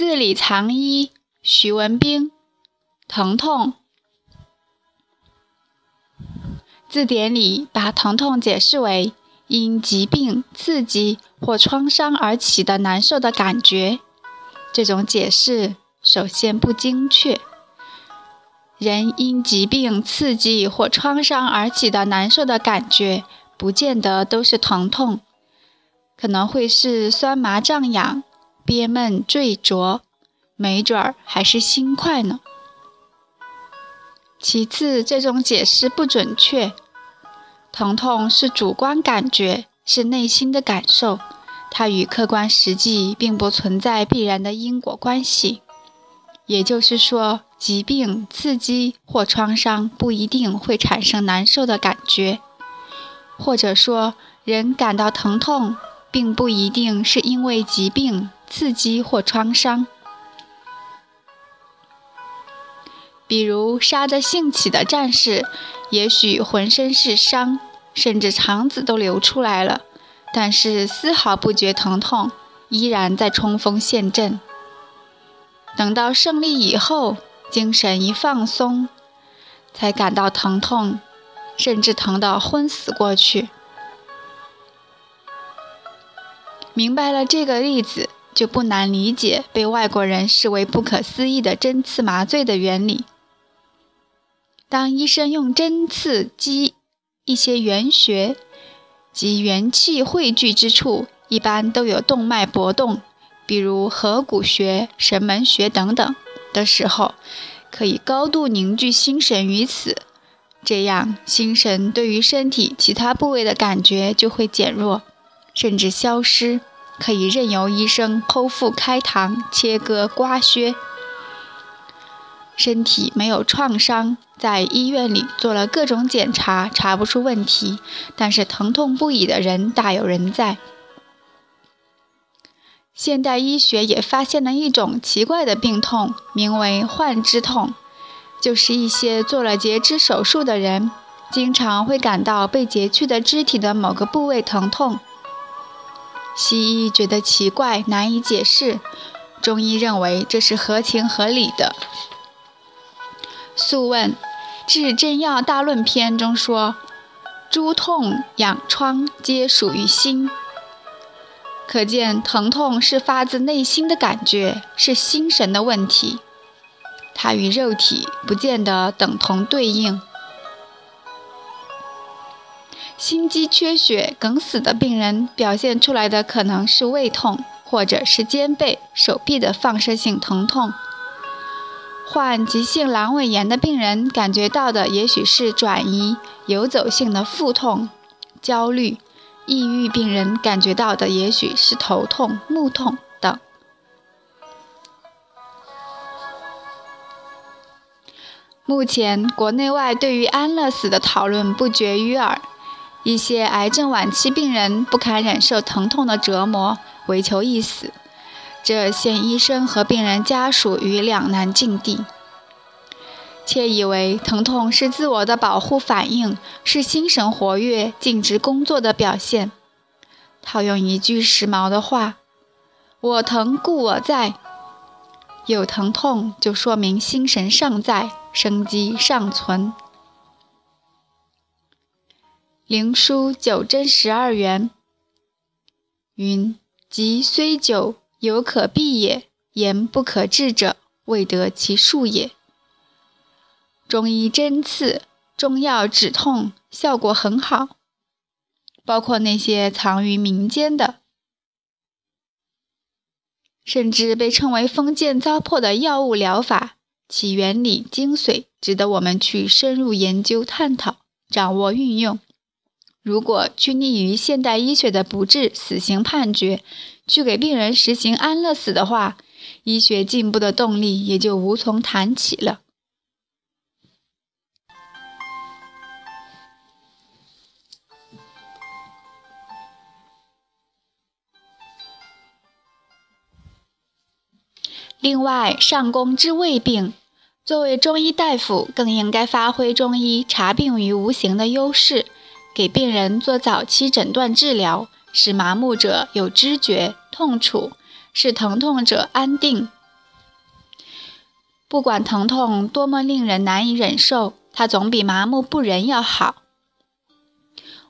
字里藏医，徐文兵。疼痛。字典里把疼痛解释为因疾病、刺激或创伤而起的难受的感觉。这种解释首先不精确。人因疾病、刺激或创伤而起的难受的感觉，不见得都是疼痛，可能会是酸麻胀痒、憋闷坠灼，没准儿还是心快呢。其次，这种解释不准确。疼痛是主观感觉，是内心的感受，它与客观实际并不存在必然的因果关系。也就是说，疾病、刺激或创伤不一定会产生难受的感觉，或者说，人感到疼痛，并不一定是因为疾病、刺激或创伤。比如，杀得兴起的战士，也许浑身是伤，甚至肠子都流出来了，但是丝毫不觉疼痛，依然在冲锋陷阵。等到胜利以后，精神一放松，才感到疼痛，甚至疼得昏死过去。明白了这个例子，就不难理解被外国人视为不可思议的针刺麻醉的原理。当医生用针刺激一些原穴及元气汇聚之处，一般都有动脉搏动。比如合谷穴、神门穴等等的时候，可以高度凝聚心神于此，这样心神对于身体其他部位的感觉就会减弱，甚至消失，可以任由医生剖腹开膛、切割、刮削。身体没有创伤，在医院里做了各种检查，查不出问题，但是疼痛不已的人大有人在。现代医学也发现了一种奇怪的病痛，名为幻肢痛，就是一些做了截肢手术的人，经常会感到被截去的肢体的某个部位疼痛。西医觉得奇怪，难以解释；中医认为这是合情合理的。《素问·治真药大论篇》中说：“诸痛痒疮皆属于心。”可见，疼痛是发自内心的感觉，是心神的问题，它与肉体不见得等同对应。心肌缺血、梗死的病人表现出来的可能是胃痛，或者是肩背、手臂的放射性疼痛；患急性阑尾炎的病人感觉到的也许是转移、游走性的腹痛、焦虑。抑郁病人感觉到的也许是头痛、目痛等。目前国内外对于安乐死的讨论不绝于耳，一些癌症晚期病人不堪忍受疼痛的折磨，唯求一死，这陷医生和病人家属于两难境地。窃以为疼痛是自我的保护反应，是心神活跃、尽职工作的表现。套用一句时髦的话：“我疼故我在。”有疼痛就说明心神尚在，生机尚存。灵枢九针十二元云：“疾虽久，犹可避也；言不可治者，未得其术也。”中医针刺、中药止痛效果很好，包括那些藏于民间的，甚至被称为封建糟粕的药物疗法，其原理精髓值得我们去深入研究、探讨、掌握、运用。如果拘泥于现代医学的不治、死刑判决，去给病人实行安乐死的话，医学进步的动力也就无从谈起了。另外，上工治胃病，作为中医大夫，更应该发挥中医查病于无形的优势，给病人做早期诊断治疗，使麻木者有知觉、痛楚，使疼痛者安定，不管疼痛多么令人难以忍受，它总比麻木不仁要好。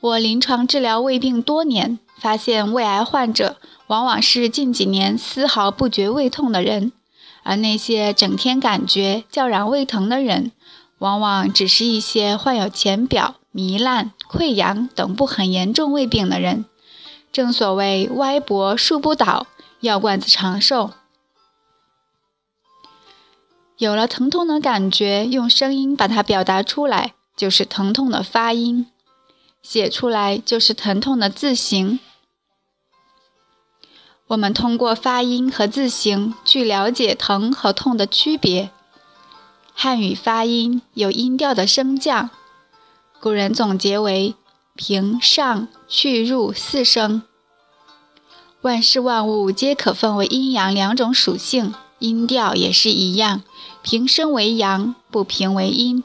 我临床治疗胃病多年，发现胃癌患者往往是近几年丝毫不觉胃痛的人，而那些整天感觉叫嚷胃疼的人，往往只是一些患有浅表、糜烂、溃疡等不很严重胃病的人。正所谓歪脖树不倒，药罐子长寿。有了疼痛的感觉，用声音把它表达出来，就是疼痛的发音。写出来就是疼痛的字形。我们通过发音和字形去了解疼和痛的区别。汉语发音有音调的升降，古人总结为平、上、去、入四声。万事万物皆可分为阴阳两种属性，音调也是一样，平声为阳，不平为阴。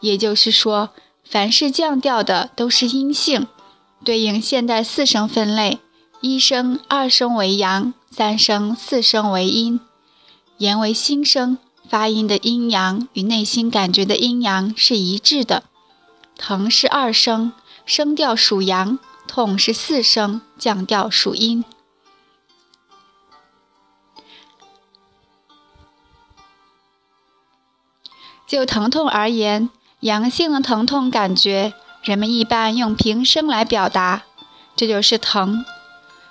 也就是说。凡是降调的都是阴性，对应现代四声分类：一声、二声为阳，三声、四声为阴。言为心声，发音的阴阳与内心感觉的阴阳是一致的。疼是二声，声调属阳；痛是四声，降调属阴。就疼痛而言。阳性的疼痛感觉，人们一般用平声来表达，这就是疼。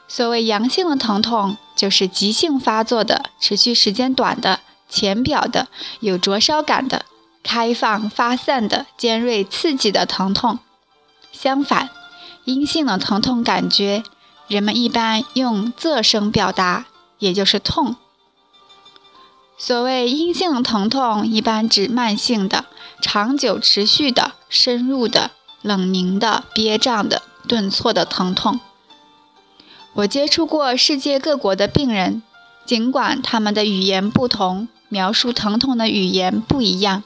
所谓阳性的疼痛，就是急性发作的、持续时间短的、浅表的、有灼烧感的、开放发散的、尖锐刺激的疼痛。相反，阴性的疼痛感觉，人们一般用仄声表达，也就是痛。所谓阴性疼痛，一般指慢性的。长久持续的、深入的、冷凝的、憋胀的、顿挫的疼痛。我接触过世界各国的病人，尽管他们的语言不同，描述疼痛的语言不一样，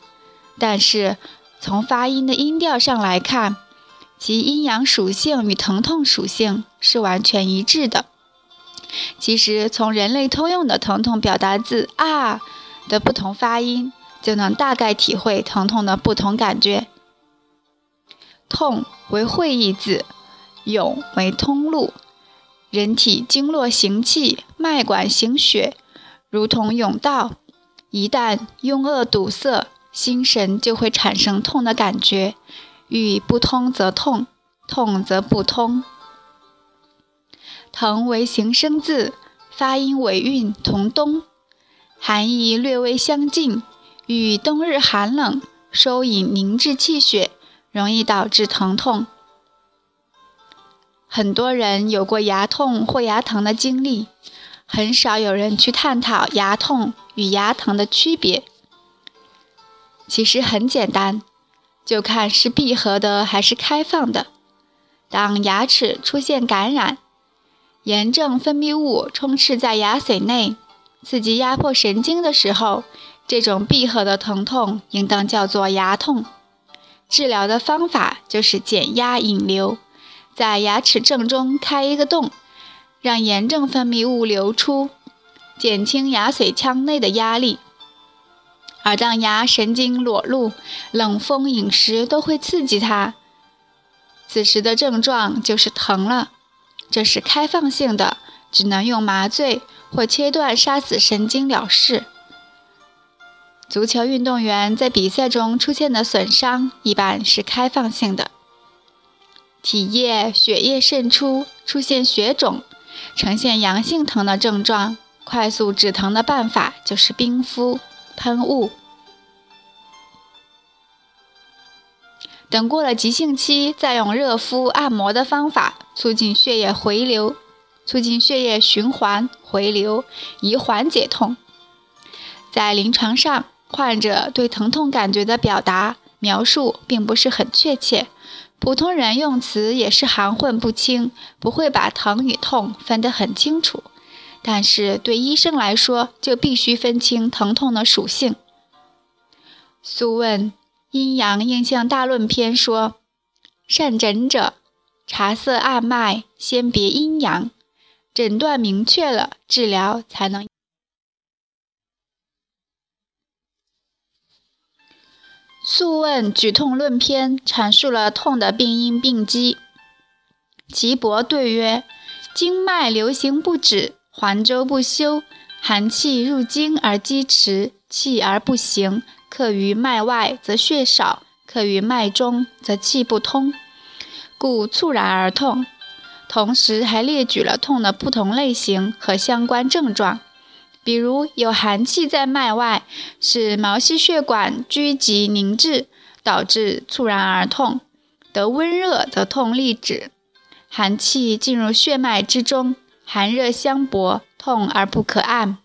但是从发音的音调上来看，其阴阳属性与疼痛属性是完全一致的。其实，从人类通用的疼痛表达字“啊”的不同发音。就能大概体会疼痛的不同感觉。痛为会意字，甬为通路。人体经络行气，脉管行血，如同甬道。一旦壅恶堵塞，心神就会产生痛的感觉。欲不通则痛，痛则不通。疼为形声字，发音尾韵同冬，含义略微相近。与冬日寒冷收引凝滞气血，容易导致疼痛。很多人有过牙痛或牙疼的经历，很少有人去探讨牙痛与牙疼的区别。其实很简单，就看是闭合的还是开放的。当牙齿出现感染，炎症分泌物充斥在牙髓内，刺激压迫神经的时候。这种闭合的疼痛应当叫做牙痛。治疗的方法就是减压引流，在牙齿正中开一个洞，让炎症分泌物流出，减轻牙髓腔内的压力。而当牙神经裸露，冷风、饮食都会刺激它，此时的症状就是疼了。这是开放性的，只能用麻醉或切断杀死神经了事。足球运动员在比赛中出现的损伤一般是开放性的，体液、血液渗出，出现血肿，呈现阳性疼的症状。快速止疼的办法就是冰敷、喷雾。等过了急性期，再用热敷、按摩的方法促进血液回流，促进血液循环回流，以缓解痛。在临床上。患者对疼痛感觉的表达描述并不是很确切，普通人用词也是含混不清，不会把疼与痛分得很清楚。但是对医生来说，就必须分清疼痛的属性。《素问·阴阳应象大论篇》说：“善诊者，察色按脉，先别阴阳，诊断明确了，治疗才能。”《素问·举痛论篇》阐述了痛的病因病机。岐伯对曰：“经脉流行不止，环周不休，寒气入经而积迟，气而不行，克于脉外则血少，克于脉中则气不通，故猝然而痛。”同时还列举了痛的不同类型和相关症状。比如有寒气在脉外，使毛细血管拘急凝滞，导致猝然而痛；得温热则痛立止。寒气进入血脉之中，寒热相搏，痛而不可按。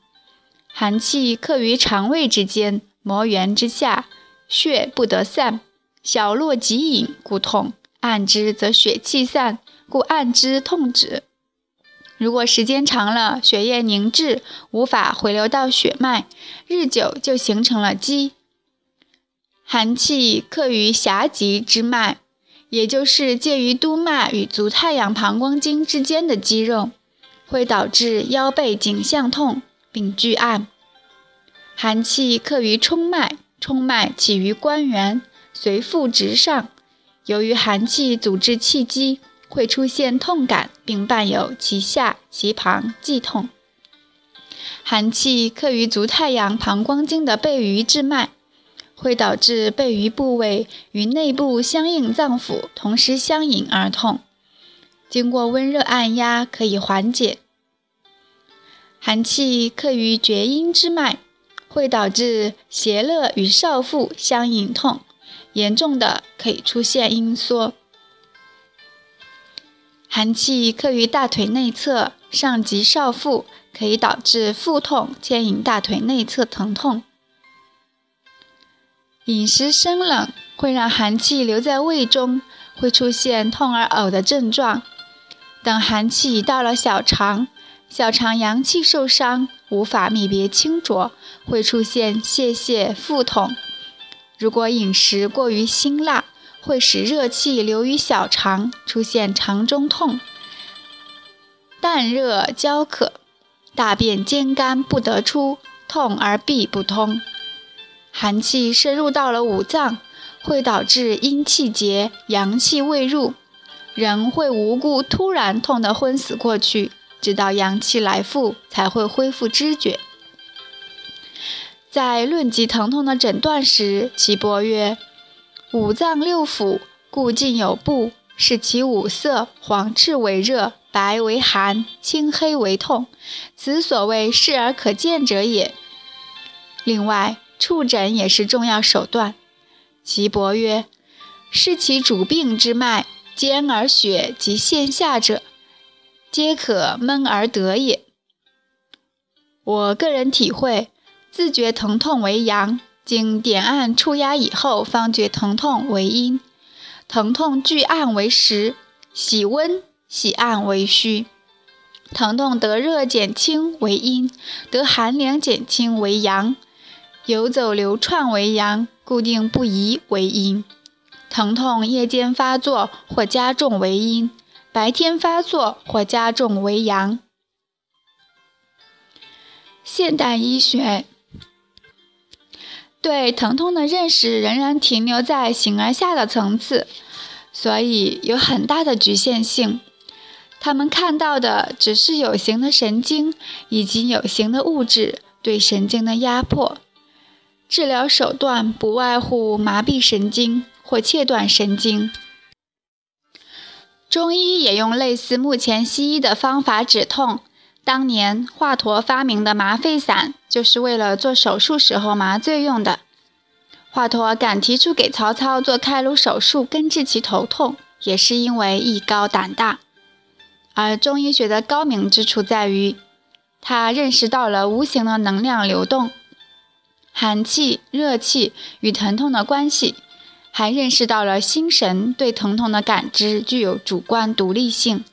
寒气克于肠胃之间，膜原之下，血不得散，小络即隐，故痛。按之则血气散，故按之痛止。如果时间长了，血液凝滞，无法回流到血脉，日久就形成了积。寒气克于狭脊之脉，也就是介于督脉与足太阳膀胱经之间的肌肉，会导致腰背颈项痛，并拒按。寒气克于冲脉，冲脉起于关元，随腹直上，由于寒气阻滞气机。会出现痛感，并伴有脐下、脐旁悸痛。寒气克于足太阳膀胱经的背俞至脉，会导致背俞部位与内部相应脏腑同时相引而痛。经过温热按压可以缓解。寒气克于厥阴之脉，会导致胁肋与少腹相引痛，严重的可以出现阴缩。寒气克于大腿内侧，上及少腹，可以导致腹痛，牵引大腿内侧疼痛。饮食生冷会让寒气留在胃中，会出现痛而呕的症状。等寒气到了小肠，小肠阳气受伤，无法泌别清浊，会出现泄泻、腹痛。如果饮食过于辛辣，会使热气流于小肠，出现肠中痛、淡热焦渴、大便坚干不得出、痛而闭不通。寒气深入到了五脏，会导致阴气结、阳气未入，人会无故突然痛得昏死过去，直到阳气来复才会恢复知觉。在论及疼痛的诊断时，岐伯曰。五脏六腑，故尽有部，是其五色：黄赤为热，白为寒，青黑为痛。此所谓视而可见者也。另外，触诊也是重要手段。岐伯曰：视其主病之脉，坚而血及线下者，皆可闷而得也。我个人体会，自觉疼痛为阳。经点按触压以后，方觉疼痛为阴；疼痛拒按为实；喜温喜按为虚；疼痛得热减轻为阴；得寒凉减轻为阳；游走流窜为阳；固定不移为阴；疼痛夜间发作或加重为阴；白天发作或加重为阳。现代医学。对疼痛的认识仍然停留在形而下的层次，所以有很大的局限性。他们看到的只是有形的神经以及有形的物质对神经的压迫。治疗手段不外乎麻痹神经或切断神经。中医也用类似目前西医的方法止痛。当年华佗发明的麻沸散，就是为了做手术时候麻醉用的。华佗敢提出给曹操做开颅手术，根治其头痛，也是因为艺高胆大。而中医学的高明之处在于，他认识到了无形的能量流动，寒气、热气与疼痛的关系，还认识到了心神对疼痛的感知具有主观独立性。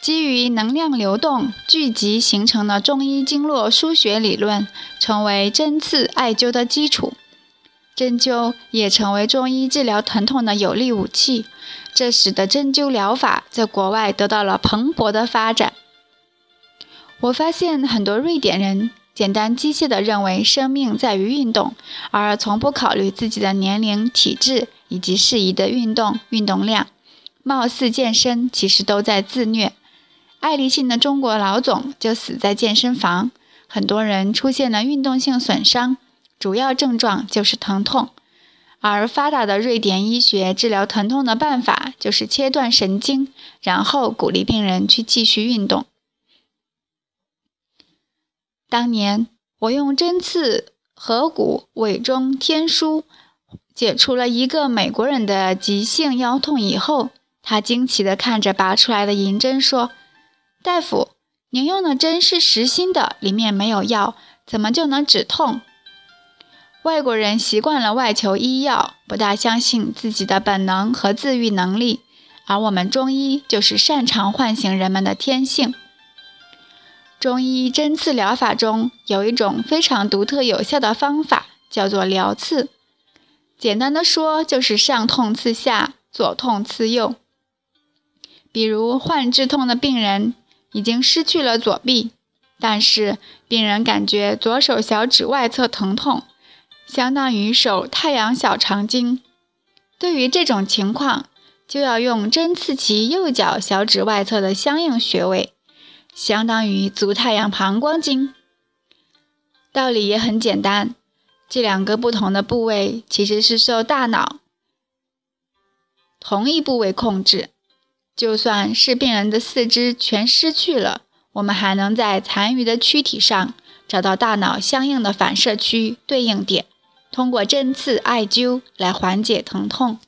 基于能量流动聚集形成的中医经络输血理论，成为针刺艾灸的基础。针灸也成为中医治疗疼痛的有力武器，这使得针灸疗法在国外得到了蓬勃的发展。我发现很多瑞典人简单机械地认为生命在于运动，而从不考虑自己的年龄、体质以及适宜的运动运动量。貌似健身，其实都在自虐。爱立信的中国老总就死在健身房。很多人出现了运动性损伤，主要症状就是疼痛。而发达的瑞典医学治疗疼痛的办法就是切断神经，然后鼓励病人去继续运动。当年我用针刺合谷委中天枢解除了一个美国人的急性腰痛以后，他惊奇地看着拔出来的银针说：“大夫，您用的针是实心的，里面没有药，怎么就能止痛？”外国人习惯了外求医药，不大相信自己的本能和自愈能力，而我们中医就是擅长唤醒人们的天性。中医针刺疗法中有一种非常独特有效的方法，叫做疗刺。简单的说，就是上痛刺下，左痛刺右。比如患肢痛的病人已经失去了左臂，但是病人感觉左手小指外侧疼痛，相当于手太阳小肠经。对于这种情况，就要用针刺其右脚小指外侧的相应穴位。相当于足太阳膀胱经，道理也很简单。这两个不同的部位其实是受大脑同一部位控制。就算是病人的四肢全失去了，我们还能在残余的躯体上找到大脑相应的反射区对应点，通过针刺、艾灸来缓解疼痛。